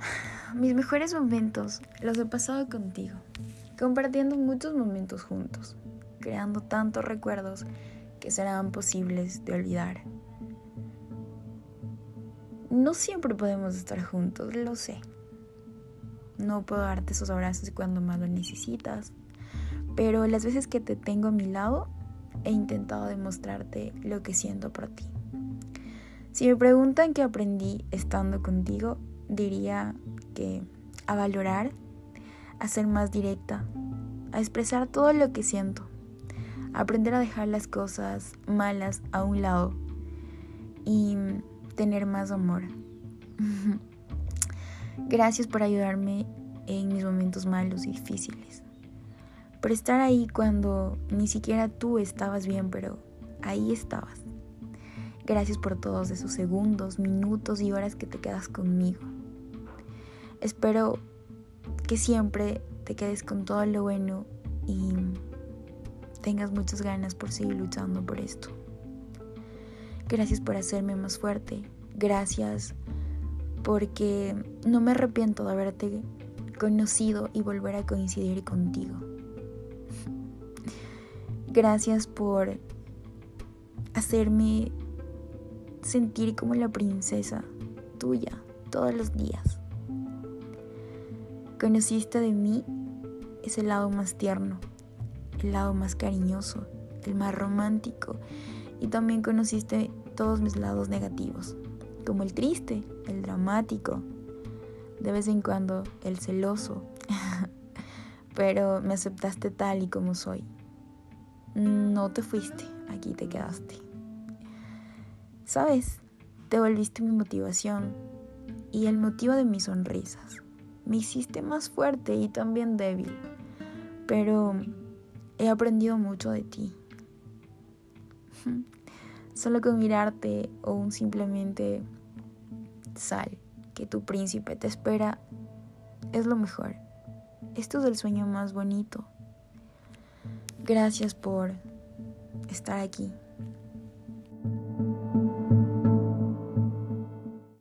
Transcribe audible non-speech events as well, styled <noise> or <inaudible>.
<laughs> mis mejores momentos los he pasado contigo, compartiendo muchos momentos juntos, creando tantos recuerdos que serán posibles de olvidar. No siempre podemos estar juntos, lo sé. No puedo darte esos abrazos cuando más lo necesitas, pero las veces que te tengo a mi lado, he intentado demostrarte lo que siento por ti. Si me preguntan qué aprendí estando contigo, diría que a valorar, a ser más directa, a expresar todo lo que siento, a aprender a dejar las cosas malas a un lado y tener más amor. <laughs> Gracias por ayudarme en mis momentos malos y difíciles. Por estar ahí cuando ni siquiera tú estabas bien, pero ahí estabas. Gracias por todos esos segundos, minutos y horas que te quedas conmigo. Espero que siempre te quedes con todo lo bueno y tengas muchas ganas por seguir luchando por esto. Gracias por hacerme más fuerte. Gracias porque no me arrepiento de haberte conocido y volver a coincidir contigo. Gracias por hacerme sentir como la princesa tuya todos los días. Conociste de mí ese lado más tierno, el lado más cariñoso, el más romántico y también conociste todos mis lados negativos, como el triste, el dramático, de vez en cuando el celoso, <laughs> pero me aceptaste tal y como soy. No te fuiste, aquí te quedaste. Sabes, te volviste mi motivación y el motivo de mis sonrisas. Me hiciste más fuerte y también débil, pero he aprendido mucho de ti. <laughs> Solo con mirarte o un simplemente sal, que tu príncipe te espera, es lo mejor. Esto es el sueño más bonito. Gracias por estar aquí.